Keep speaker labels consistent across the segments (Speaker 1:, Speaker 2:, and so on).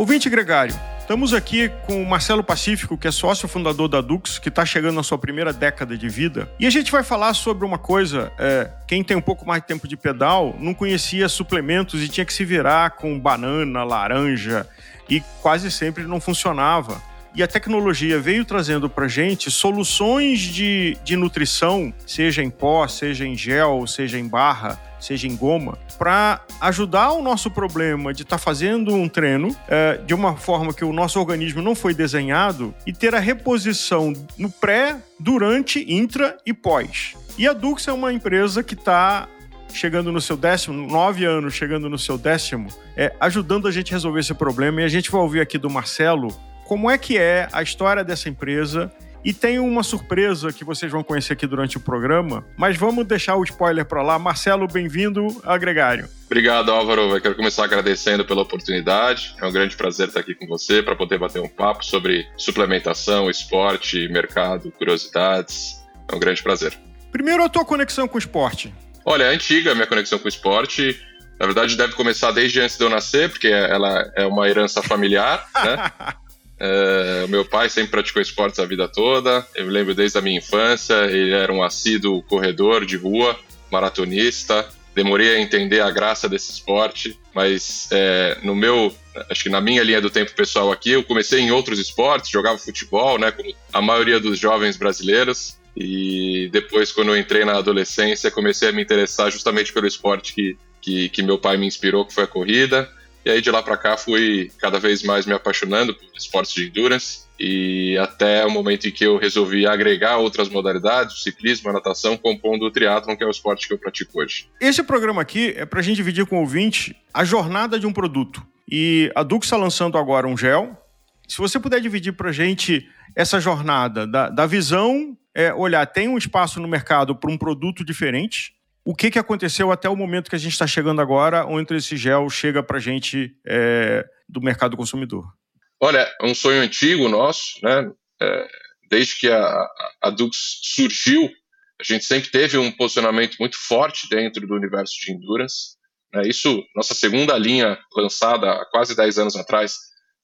Speaker 1: Ouvinte Gregário, estamos aqui com o Marcelo Pacífico, que é sócio fundador da Dux, que está chegando na sua primeira década de vida. E a gente vai falar sobre uma coisa: é, quem tem um pouco mais de tempo de pedal não conhecia suplementos e tinha que se virar com banana, laranja, e quase sempre não funcionava. E a tecnologia veio trazendo para gente soluções de, de nutrição, seja em pó, seja em gel, seja em barra, seja em goma, para ajudar o nosso problema de estar tá fazendo um treino é, de uma forma que o nosso organismo não foi desenhado e ter a reposição no pré, durante, intra e pós. E a Dux é uma empresa que está chegando no seu décimo, nove anos chegando no seu décimo, é, ajudando a gente a resolver esse problema. E a gente vai ouvir aqui do Marcelo como é que é a história dessa empresa e tem uma surpresa que vocês vão conhecer aqui durante o programa, mas vamos deixar o spoiler para lá. Marcelo, bem-vindo a Gregário.
Speaker 2: Obrigado, Álvaro. Eu quero começar agradecendo pela oportunidade. É um grande prazer estar aqui com você para poder bater um papo sobre suplementação, esporte, mercado, curiosidades. É um grande prazer.
Speaker 1: Primeiro, a tua conexão com o esporte.
Speaker 2: Olha, é antiga a minha conexão com o esporte. Na verdade, deve começar desde antes de eu nascer, porque ela é uma herança familiar, né? É, o meu pai sempre praticou esportes a vida toda. Eu me lembro desde a minha infância. Ele era um assíduo corredor de rua, maratonista. Demorei a entender a graça desse esporte, mas é, no meu, acho que na minha linha do tempo pessoal aqui, eu comecei em outros esportes, jogava futebol, né, como a maioria dos jovens brasileiros. E depois, quando eu entrei na adolescência, comecei a me interessar justamente pelo esporte que, que, que meu pai me inspirou, que foi a corrida. E aí de lá para cá fui cada vez mais me apaixonando por esportes de endurance e até o momento em que eu resolvi agregar outras modalidades, o ciclismo, a natação, compondo o triatlon, que é o esporte que eu pratico hoje.
Speaker 1: Esse programa aqui é para a gente dividir com o ouvinte a jornada de um produto. E a Dux está lançando agora um gel. Se você puder dividir para a gente essa jornada da, da visão, é, olhar, tem um espaço no mercado para um produto diferente, o que, que aconteceu até o momento que a gente está chegando agora, onde esse gel chega para a gente é, do mercado consumidor?
Speaker 2: Olha, é um sonho antigo nosso, né? É, desde que a, a Dux surgiu, a gente sempre teve um posicionamento muito forte dentro do universo de endurance. Né? Isso, nossa segunda linha lançada há quase 10 anos atrás,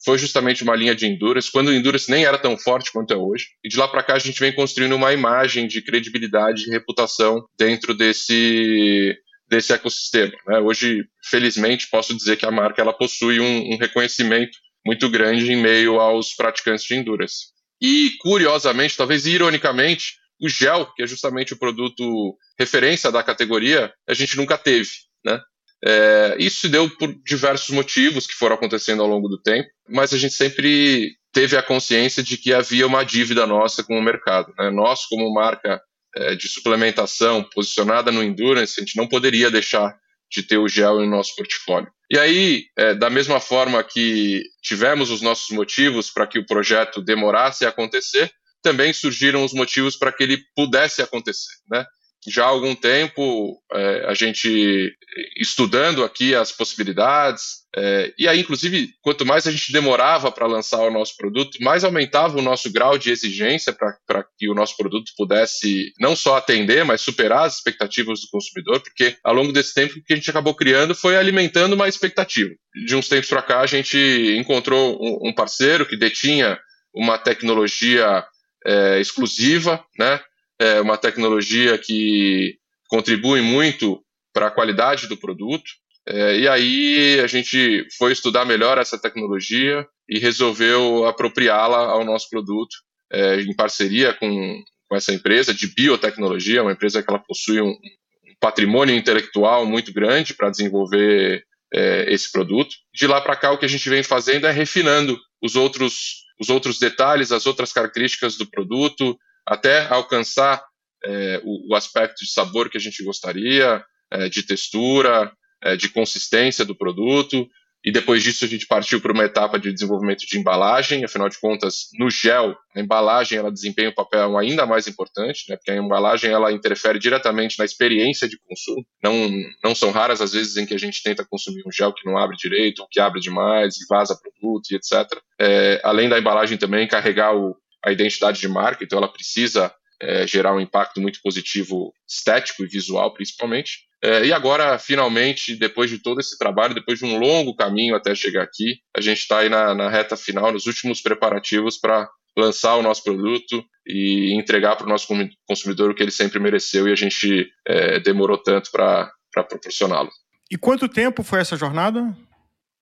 Speaker 2: foi justamente uma linha de Endurance, quando o Endurance nem era tão forte quanto é hoje. E de lá para cá a gente vem construindo uma imagem de credibilidade e reputação dentro desse desse ecossistema. Né? Hoje, felizmente, posso dizer que a marca ela possui um, um reconhecimento muito grande em meio aos praticantes de Endurance. E, curiosamente, talvez ironicamente, o gel, que é justamente o produto referência da categoria, a gente nunca teve. Né? É, isso se deu por diversos motivos que foram acontecendo ao longo do tempo, mas a gente sempre teve a consciência de que havia uma dívida nossa com o mercado. Né? Nós, como marca é, de suplementação posicionada no Endurance, a gente não poderia deixar de ter o gel no nosso portfólio. E aí, é, da mesma forma que tivemos os nossos motivos para que o projeto demorasse a acontecer, também surgiram os motivos para que ele pudesse acontecer. Né? Já há algum tempo é, a gente estudando aqui as possibilidades, é, e aí, inclusive, quanto mais a gente demorava para lançar o nosso produto, mais aumentava o nosso grau de exigência para que o nosso produto pudesse não só atender, mas superar as expectativas do consumidor, porque ao longo desse tempo o que a gente acabou criando foi alimentando uma expectativa. De uns tempos para cá, a gente encontrou um, um parceiro que detinha uma tecnologia é, exclusiva, né? É uma tecnologia que contribui muito para a qualidade do produto. É, e aí a gente foi estudar melhor essa tecnologia e resolveu apropriá-la ao nosso produto é, em parceria com, com essa empresa de biotecnologia, uma empresa que ela possui um, um patrimônio intelectual muito grande para desenvolver é, esse produto. De lá para cá, o que a gente vem fazendo é refinando os outros, os outros detalhes, as outras características do produto, até alcançar é, o, o, aspecto de sabor que a gente gostaria, é, de textura, é, de consistência do produto. E depois disso a gente partiu para uma etapa de desenvolvimento de embalagem. Afinal de contas, no gel, a embalagem ela desempenha um papel ainda mais importante, né, porque a embalagem ela interfere diretamente na experiência de consumo. Não, não são raras as vezes em que a gente tenta consumir um gel que não abre direito, ou que abre demais e vaza produto e etc. É, além da embalagem também carregar o, a identidade de marca, então ela precisa é, gerar um impacto muito positivo estético e visual, principalmente. É, e agora, finalmente, depois de todo esse trabalho, depois de um longo caminho até chegar aqui, a gente está aí na, na reta final, nos últimos preparativos para lançar o nosso produto e entregar para o nosso consumidor o que ele sempre mereceu e a gente é, demorou tanto para proporcioná-lo.
Speaker 1: E quanto tempo foi essa jornada?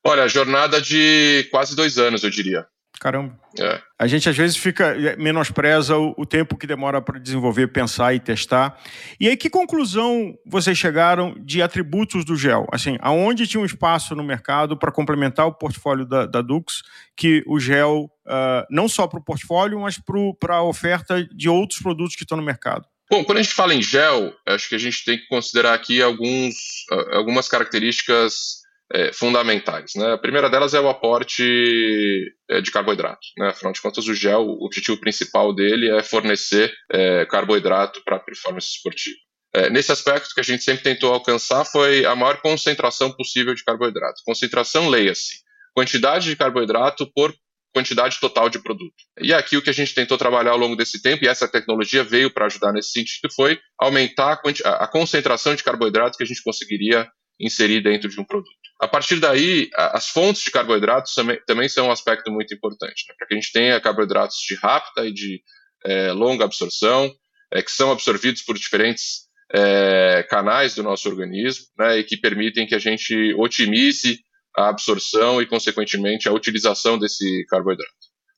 Speaker 2: Olha, jornada de quase dois anos, eu diria.
Speaker 1: Caramba. É. A gente às vezes fica é, menospreza o, o tempo que demora para desenvolver, pensar e testar. E aí, que conclusão vocês chegaram de atributos do gel? Assim, aonde tinha um espaço no mercado para complementar o portfólio da, da Dux, que o gel, uh, não só para o portfólio, mas para a oferta de outros produtos que estão no mercado?
Speaker 2: Bom, quando a gente fala em gel, acho que a gente tem que considerar aqui alguns, algumas características é, fundamentais. Né? A primeira delas é o aporte é, de carboidrato. Né? Afinal de contas, o gel, o objetivo principal dele é fornecer é, carboidrato para a performance esportiva. É, nesse aspecto, que a gente sempre tentou alcançar foi a maior concentração possível de carboidrato. Concentração, leia-se, quantidade de carboidrato por quantidade total de produto. E aqui o que a gente tentou trabalhar ao longo desse tempo, e essa tecnologia veio para ajudar nesse sentido, foi aumentar a, a concentração de carboidrato que a gente conseguiria inserir dentro de um produto. A partir daí, as fontes de carboidratos também, também são um aspecto muito importante, né? para que a gente tenha carboidratos de rápida e de é, longa absorção, é, que são absorvidos por diferentes é, canais do nosso organismo, né, e que permitem que a gente otimize a absorção e, consequentemente, a utilização desse carboidrato.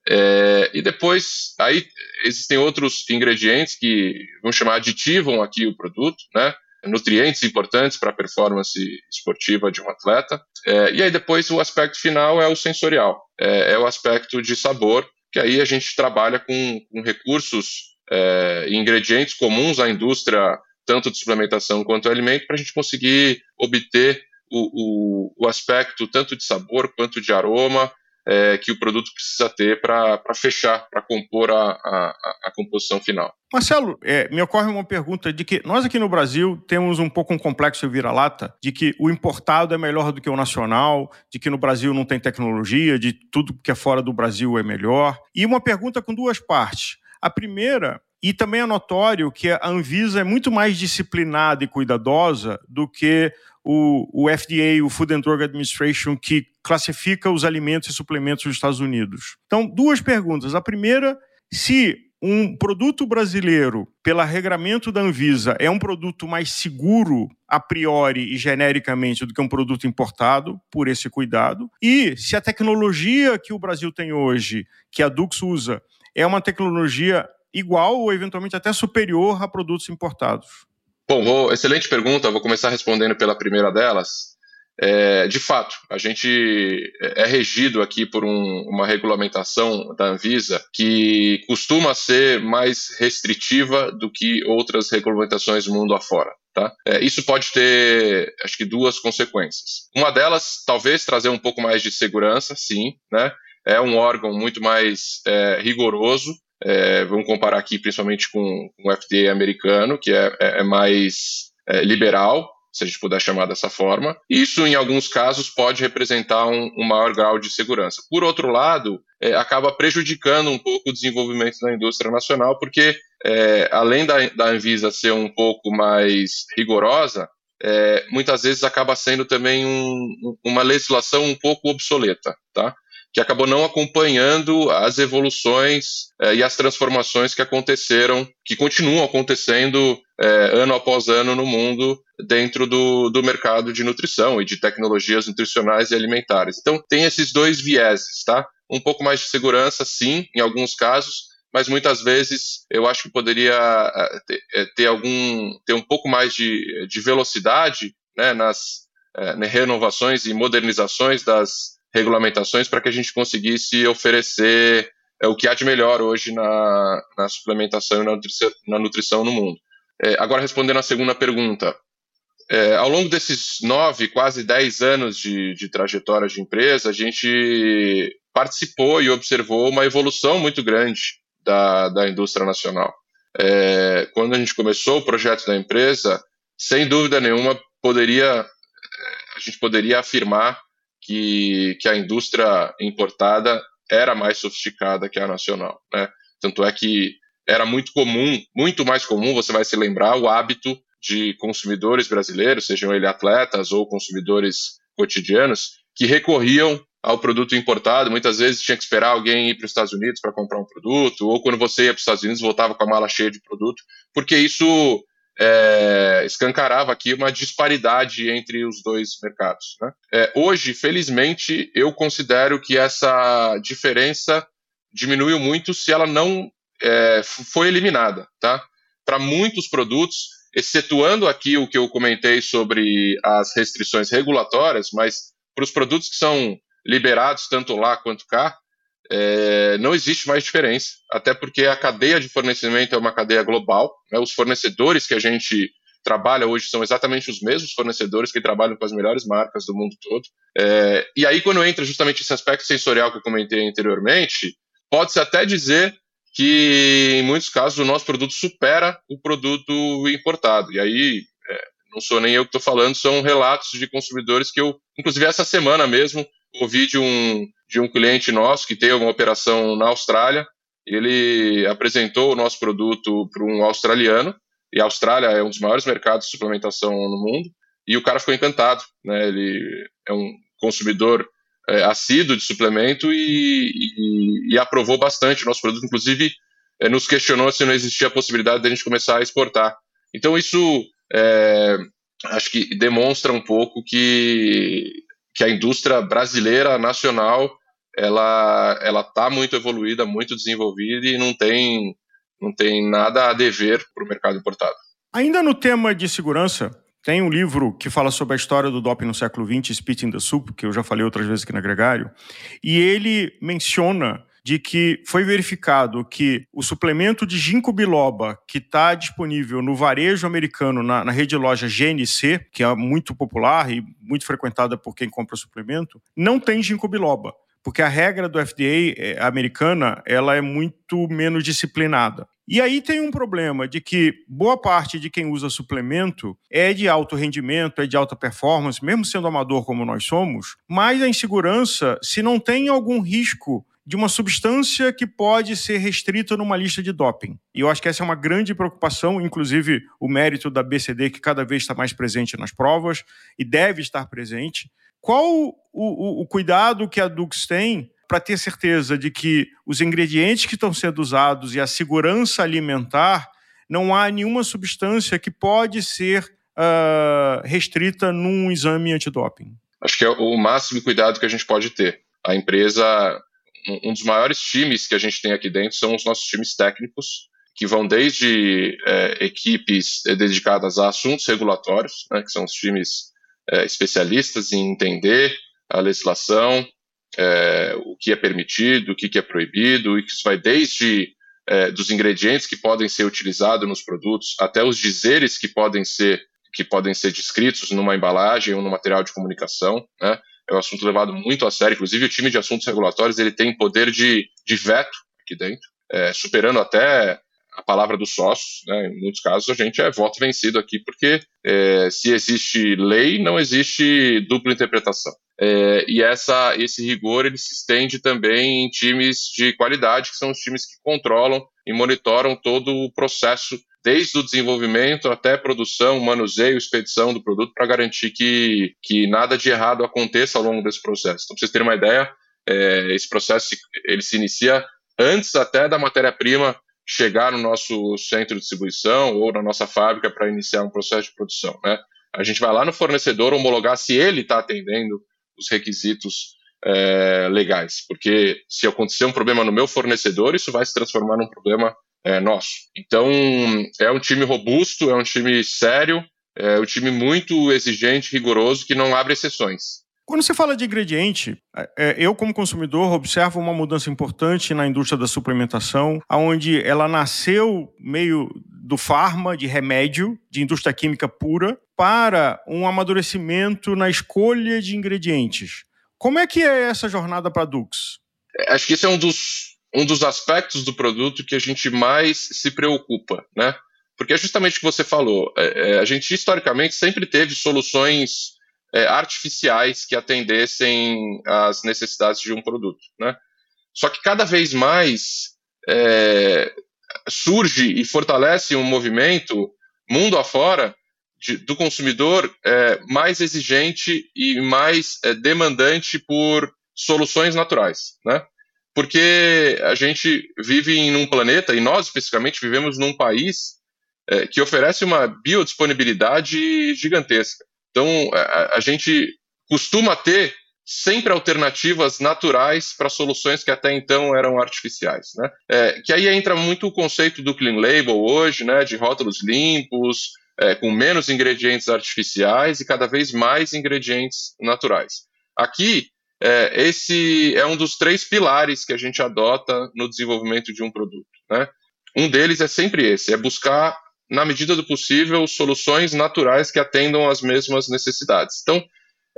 Speaker 2: É, e depois, aí existem outros ingredientes que vamos chamar aditivam aqui o produto, né? Nutrientes importantes para a performance esportiva de um atleta. É, e aí depois o aspecto final é o sensorial, é, é, o aspecto de sabor, que aí a gente trabalha com, com recursos é, ingredientes comuns à indústria, tanto de suplementação quanto alimento, para a gente conseguir obter o, o, o aspecto tanto de sabor quanto de aroma é, que o produto precisa ter para fechar, para compor a, a, a, composição final.
Speaker 1: Marcelo, é, me ocorre uma pergunta de que nós aqui no Brasil temos um pouco um complexo vira-lata de que o importado é melhor do que o nacional, de que no Brasil não tem tecnologia, de tudo que é fora do Brasil é melhor. E uma pergunta com duas partes. A primeira e também é notório que a Anvisa é muito mais disciplinada e cuidadosa do que o, o FDA, o Food and Drug Administration, que classifica os alimentos e suplementos dos Estados Unidos. Então, duas perguntas. A primeira, se um produto brasileiro, pelo regramento da Anvisa, é um produto mais seguro a priori e genericamente do que um produto importado, por esse cuidado. E se a tecnologia que o Brasil tem hoje, que a Dux usa, é uma tecnologia igual ou eventualmente até superior a produtos importados.
Speaker 2: Bom, vou, excelente pergunta. Vou começar respondendo pela primeira delas. É, de fato, a gente é regido aqui por um, uma regulamentação da Anvisa que costuma ser mais restritiva do que outras regulamentações do mundo afora. Tá? É, isso pode ter, acho que, duas consequências. Uma delas, talvez trazer um pouco mais de segurança, sim, né? É um órgão muito mais é, rigoroso é, vamos comparar aqui principalmente com, com o FDA americano, que é, é, é mais é, liberal, se a gente puder chamar dessa forma. Isso, em alguns casos, pode representar um, um maior grau de segurança. Por outro lado, é, acaba prejudicando um pouco o desenvolvimento da indústria nacional, porque é, além da, da Anvisa ser um pouco mais rigorosa, é, muitas vezes acaba sendo também um, uma legislação um pouco obsoleta, tá? Que acabou não acompanhando as evoluções eh, e as transformações que aconteceram, que continuam acontecendo eh, ano após ano no mundo dentro do, do mercado de nutrição e de tecnologias nutricionais e alimentares. Então, tem esses dois vieses, tá? Um pouco mais de segurança, sim, em alguns casos, mas muitas vezes eu acho que poderia eh, ter, eh, ter algum ter um pouco mais de, de velocidade né, nas eh, renovações e modernizações das regulamentações para que a gente conseguisse oferecer é, o que há de melhor hoje na, na suplementação e na nutrição, na nutrição no mundo. É, agora, respondendo à segunda pergunta, é, ao longo desses nove, quase dez anos de, de trajetória de empresa, a gente participou e observou uma evolução muito grande da, da indústria nacional. É, quando a gente começou o projeto da empresa, sem dúvida nenhuma, poderia, é, a gente poderia afirmar que, que a indústria importada era mais sofisticada que a nacional. Né? Tanto é que era muito comum, muito mais comum, você vai se lembrar, o hábito de consumidores brasileiros, sejam eles atletas ou consumidores cotidianos, que recorriam ao produto importado. Muitas vezes tinha que esperar alguém ir para os Estados Unidos para comprar um produto, ou quando você ia para os Estados Unidos voltava com a mala cheia de produto, porque isso é, escancarava aqui uma disparidade entre os dois mercados. Né? É, hoje, felizmente, eu considero que essa diferença diminuiu muito se ela não é, foi eliminada. Tá? Para muitos produtos, excetuando aqui o que eu comentei sobre as restrições regulatórias, mas para os produtos que são liberados tanto lá quanto cá, é, não existe mais diferença, até porque a cadeia de fornecimento é uma cadeia global, né, os fornecedores que a gente trabalha hoje são exatamente os mesmos fornecedores que trabalham com as melhores marcas do mundo todo. É, e aí, quando entra justamente esse aspecto sensorial que eu comentei anteriormente, pode-se até dizer que, em muitos casos, o nosso produto supera o produto importado. E aí, é, não sou nem eu que estou falando, são relatos de consumidores que eu, inclusive essa semana mesmo, ouvi de um, de um cliente nosso que tem uma operação na Austrália. Ele apresentou o nosso produto para um australiano, e a Austrália é um dos maiores mercados de suplementação no mundo, e o cara ficou encantado. Né? Ele é um consumidor é, assíduo de suplemento e, e, e, aprovou bastante o nosso produto, inclusive é, nos questionou se não existia a possibilidade de a gente começar a exportar. Então isso é, acho que demonstra um pouco que, que a indústria brasileira nacional ela ela está muito evoluída, muito desenvolvida e não tem não tem nada a dever para o mercado importado.
Speaker 1: Ainda no tema de segurança, tem um livro que fala sobre a história do doping no século XX, Spit in the Soup, que eu já falei outras vezes aqui na Gregário, e ele menciona de que foi verificado que o suplemento de ginkgo biloba que está disponível no varejo americano na, na, rede de loja GNC, que é muito popular e muito frequentada por quem compra suplemento, não tem ginkgo biloba porque a regra do FDA eh, americana ela é muito menos disciplinada. E aí tem um problema de que boa parte de quem usa suplemento é de alto rendimento, é de alta performance, mesmo sendo amador como nós somos, mas a insegurança se não tem algum risco de uma substância que pode ser restrita numa lista de doping. E eu acho que essa é uma grande preocupação, inclusive o mérito da BCD, que cada vez está mais presente nas provas e deve estar presente. Qual o, o, o cuidado que a Dux tem para ter certeza de que os ingredientes que estão sendo usados e a segurança alimentar não há nenhuma substância que pode ser uh, restrita num exame antidoping?
Speaker 2: Acho que é o máximo cuidado que a gente pode ter. A empresa, um dos maiores times que a gente tem aqui dentro são os nossos times técnicos, que vão desde é, equipes dedicadas a assuntos regulatórios, né, que são os times é, especialistas em entender a legislação, é, o que é permitido, o que, é proibido, e que isso vai desde é, dos ingredientes que podem ser utilizados nos produtos até os dizeres que podem ser que podem ser descritos numa embalagem ou no material de comunicação, né? É um assunto levado muito a sério. Inclusive, o time de assuntos regulatórios ele tem poder de, de veto aqui dentro, é, superando até a palavra dos sócios. Né? Em muitos casos, a gente é voto vencido aqui, porque é, se existe lei, não existe dupla interpretação. É, e essa, esse rigor ele se estende também em times de qualidade, que são os times que controlam e monitoram todo o processo, desde o desenvolvimento até produção, manuseio, expedição do produto, para garantir que, que nada de errado aconteça ao longo desse processo. Então, para vocês terem uma ideia, é, esse processo ele se inicia antes até da matéria-prima chegar no nosso centro de distribuição ou na nossa fábrica para iniciar um processo de produção. Né? A gente vai lá no fornecedor homologar se ele está atendendo os requisitos é, legais, porque se acontecer um problema no meu fornecedor, isso vai se transformar num problema é, nosso. Então, é um time robusto, é um time sério, é um time muito exigente, rigoroso, que não abre exceções.
Speaker 1: Quando você fala de ingrediente, é, é, eu como consumidor observo uma mudança importante na indústria da suplementação, onde ela nasceu meio do farma, de remédio, de indústria química pura, para um amadurecimento na escolha de ingredientes. Como é que é essa jornada para Dux?
Speaker 2: É, acho que esse é um dos, um dos aspectos do produto que a gente mais se preocupa, né? Porque é justamente o que você falou. A gente historicamente sempre teve soluções é, artificiais que atendessem às necessidades de um produto. Né? Só que cada vez mais é, surge e fortalece um movimento mundo afora de, do consumidor é, mais exigente e mais é, demandante por soluções naturais, né? Porque a gente vive em um planeta, e nós especificamente vivemos num país é, que oferece uma biodisponibilidade gigantesca. Então, a, a gente costuma ter sempre alternativas naturais para soluções que até então eram artificiais, né? É, que aí entra muito o conceito do clean label hoje, né? De rótulos limpos, é, com menos ingredientes artificiais e cada vez mais ingredientes naturais. Aqui, é, esse é um dos três pilares que a gente adota no desenvolvimento de um produto. Né? Um deles é sempre esse: é buscar, na medida do possível, soluções naturais que atendam às mesmas necessidades. Então,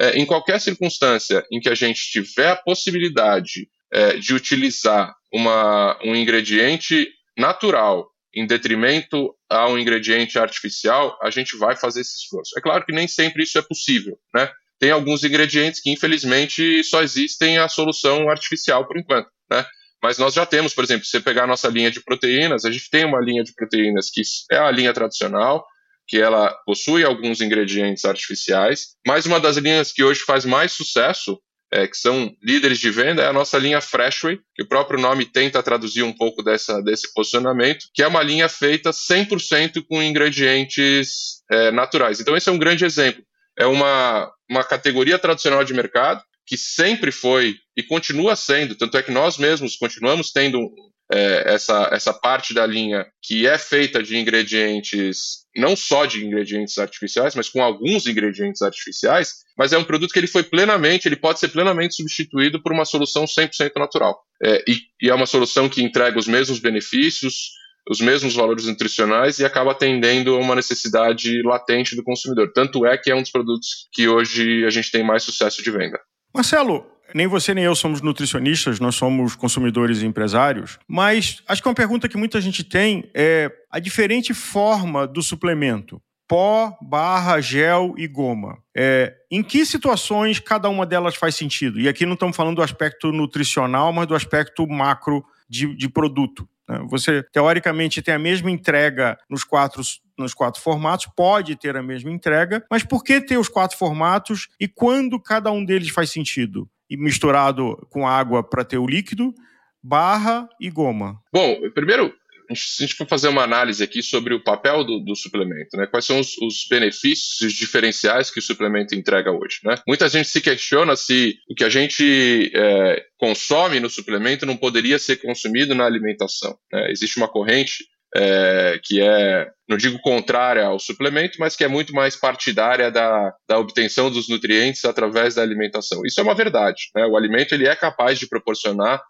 Speaker 2: é, em qualquer circunstância em que a gente tiver a possibilidade é, de utilizar uma, um ingrediente natural em detrimento a um ingrediente artificial, a gente vai fazer esse esforço. É claro que nem sempre isso é possível, né? Tem alguns ingredientes que, infelizmente, só existem a solução artificial por enquanto, né? Mas nós já temos, por exemplo, se você pegar a nossa linha de proteínas, a gente tem uma linha de proteínas que é a linha tradicional, que ela possui alguns ingredientes artificiais, mas uma das linhas que hoje faz mais sucesso é, que são líderes de venda, é a nossa linha Freshway, que o próprio nome tenta traduzir um pouco dessa, desse posicionamento, que é uma linha feita 100% com ingredientes é, naturais. Então, esse é um grande exemplo. É uma, uma categoria tradicional de mercado que sempre foi e continua sendo, tanto é que nós mesmos continuamos tendo é, essa, essa parte da linha que é feita de ingredientes, não só de ingredientes artificiais, mas com alguns ingredientes artificiais, mas é um produto que ele foi plenamente, ele pode ser plenamente substituído por uma solução 100% natural. É, e, e é uma solução que entrega os mesmos benefícios, os mesmos valores nutricionais e acaba atendendo a uma necessidade latente do consumidor. Tanto é que é um dos produtos que hoje a gente tem mais sucesso de venda.
Speaker 1: Marcelo, nem você nem eu somos nutricionistas, nós somos consumidores e empresários, mas acho que uma pergunta que muita gente tem é a diferente forma do suplemento. Pó, barra, gel e goma. É, em que situações cada uma delas faz sentido? E aqui não estamos falando do aspecto nutricional, mas do aspecto macro de, de produto. Né? Você, teoricamente, tem a mesma entrega nos quatro nos quatro formatos, pode ter a mesma entrega, mas por que ter os quatro formatos e quando cada um deles faz sentido? E misturado com água para ter o líquido, barra e goma?
Speaker 2: Bom, primeiro, se a gente for fazer uma análise aqui sobre o papel do, do suplemento, né? Quais são os, os, benefícios e os diferenciais que o suplemento entrega hoje, né? Muita gente se questiona se o que a gente é, consome no suplemento não poderia ser consumido na alimentação. Né? Existe uma corrente é, que é, não digo contrária ao suplemento, mas que é muito mais partidária da, da obtenção dos nutrientes através da alimentação. Isso é uma verdade. Né? O alimento ele é capaz de proporcionar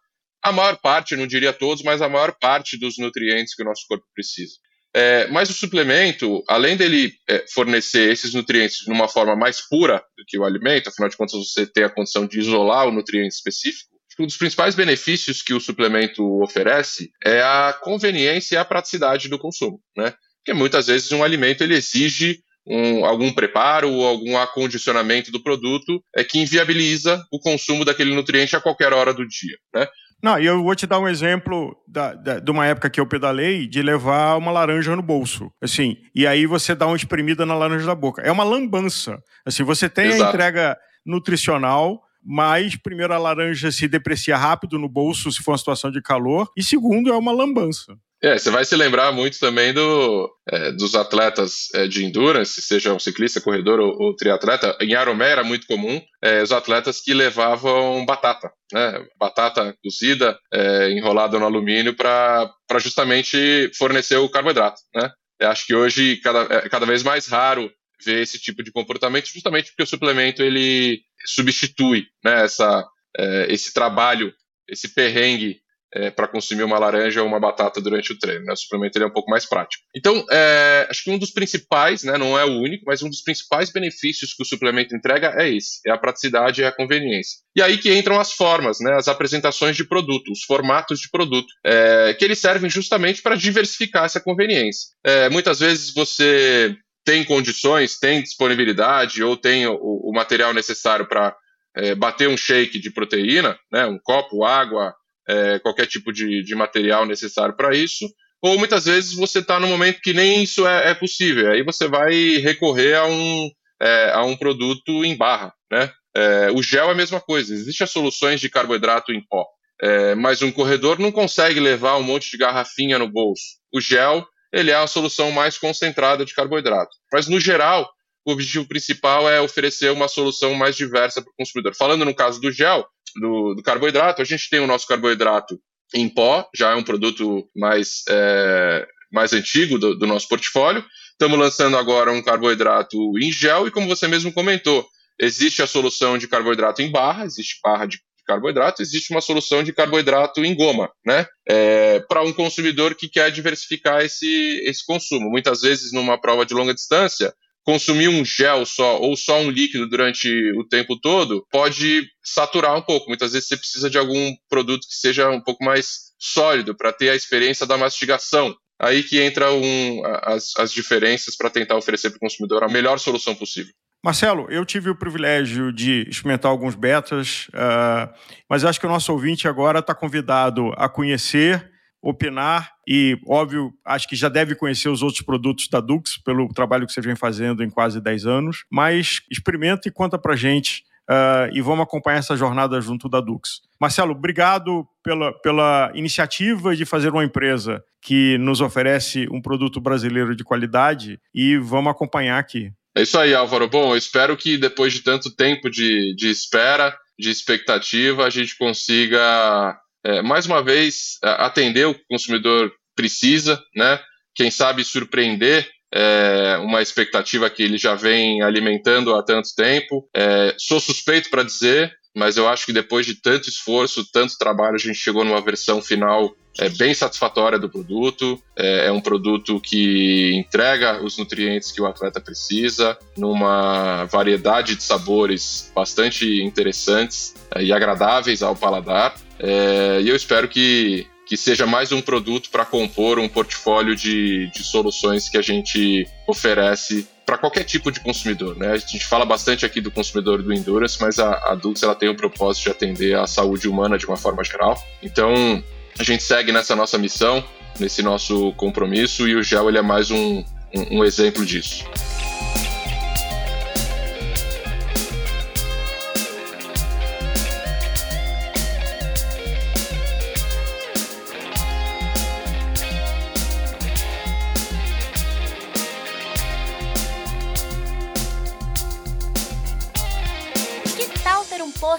Speaker 2: a maior parte, não diria todos, mas a maior parte dos nutrientes que o nosso corpo precisa. É, mas o suplemento, além dele é, fornecer esses nutrientes de uma forma mais pura do que o alimento, afinal de contas você tem a condição de isolar o nutriente específico, um dos principais benefícios que o suplemento oferece é a conveniência e a praticidade do consumo, né? Porque muitas vezes um alimento ele exige um, algum preparo ou algum acondicionamento do produto é que inviabiliza o consumo daquele nutriente a qualquer hora do dia, né?
Speaker 1: Não, e eu vou te dar um exemplo da, da, de uma época que eu pedalei de levar uma laranja no bolso, assim, e aí você dá uma espremida na laranja da boca. É uma lambança. Assim, você tem Exato. a entrega nutricional, mas, primeiro, a laranja se deprecia rápido no bolso se for uma situação de calor, e segundo, é uma lambança.
Speaker 2: É, você vai se lembrar muito também do, é, dos atletas é, de endurance, seja um ciclista, corredor ou, ou triatleta. Em Aromé era muito comum é, os atletas que levavam batata, né? batata cozida, é, enrolada no alumínio para justamente fornecer o carboidrato. Né? Eu acho que hoje cada, é cada vez mais raro ver esse tipo de comportamento, justamente porque o suplemento ele substitui né, essa, é, esse trabalho, esse perrengue é, para consumir uma laranja ou uma batata durante o treino. Né? O suplemento ele é um pouco mais prático. Então, é, acho que um dos principais, né, não é o único, mas um dos principais benefícios que o suplemento entrega é esse: é a praticidade e a conveniência. E aí que entram as formas, né, as apresentações de produto, os formatos de produto, é, que eles servem justamente para diversificar essa conveniência. É, muitas vezes você tem condições, tem disponibilidade ou tem o, o material necessário para é, bater um shake de proteína, né, um copo, água, é, qualquer tipo de, de material necessário para isso, ou muitas vezes você está no momento que nem isso é, é, possível. Aí você vai recorrer a um, é, a um produto em barra. Né? É, o gel é a mesma coisa. Existem as soluções de carboidrato em pó, é, mas um corredor não consegue levar um monte de garrafinha no bolso. O gel ele é a solução mais concentrada de carboidrato. Mas, no geral, o objetivo principal é oferecer uma solução mais diversa para o consumidor. Falando no caso do gel, do, do, carboidrato, a gente tem o nosso carboidrato em pó, já é um produto mais, é, mais antigo do, do nosso portfólio. Estamos lançando agora um carboidrato em gel e, como você mesmo comentou, existe a solução de carboidrato em barra, existe barra de carboidrato, existe uma solução de carboidrato em goma, né? É, para um consumidor que quer diversificar esse, esse consumo. Muitas vezes, numa prova de longa distância, consumir um gel só ou só um líquido durante o tempo todo pode saturar um pouco. Muitas vezes você precisa de algum produto que seja um pouco mais sólido para ter a experiência da mastigação. Aí que entra um, as, as diferenças para tentar oferecer para o consumidor a melhor solução possível.
Speaker 1: Marcelo, eu tive o privilégio de experimentar alguns betas, uh, mas acho que o nosso ouvinte agora está convidado a conhecer, opinar e, óbvio, acho que já deve conhecer os outros produtos da Dux pelo trabalho que você vem fazendo em quase 10 anos, mas experimenta e conta para gente uh, e vamos acompanhar essa jornada junto da Dux. Marcelo, obrigado pela, pela iniciativa de fazer uma empresa que nos oferece um produto brasileiro de qualidade e vamos acompanhar aqui.
Speaker 2: É isso aí, Álvaro. Bom, eu espero que depois de tanto tempo de, de espera, de expectativa, a gente consiga, é, mais uma vez, atender o consumidor precisa, né? Quem sabe surpreender é, uma expectativa que ele já vem alimentando há tanto tempo. É, sou suspeito para dizer, mas eu acho que depois de tanto esforço, tanto trabalho, a gente chegou numa versão final é, bem satisfatória do produto. É, é, um produto que entrega os nutrientes que o atleta precisa, numa variedade de sabores bastante interessantes é, e agradáveis ao paladar. É, e eu espero que que seja mais um produto para compor um portfólio de, de soluções que a gente oferece para qualquer tipo de consumidor. Né? A gente fala bastante aqui do consumidor do Endurance, mas a, a Dux ela tem o propósito de atender a saúde humana de uma forma geral. Então, a gente segue nessa nossa missão, nesse nosso compromisso, e o gel ele é mais um, um, um exemplo disso.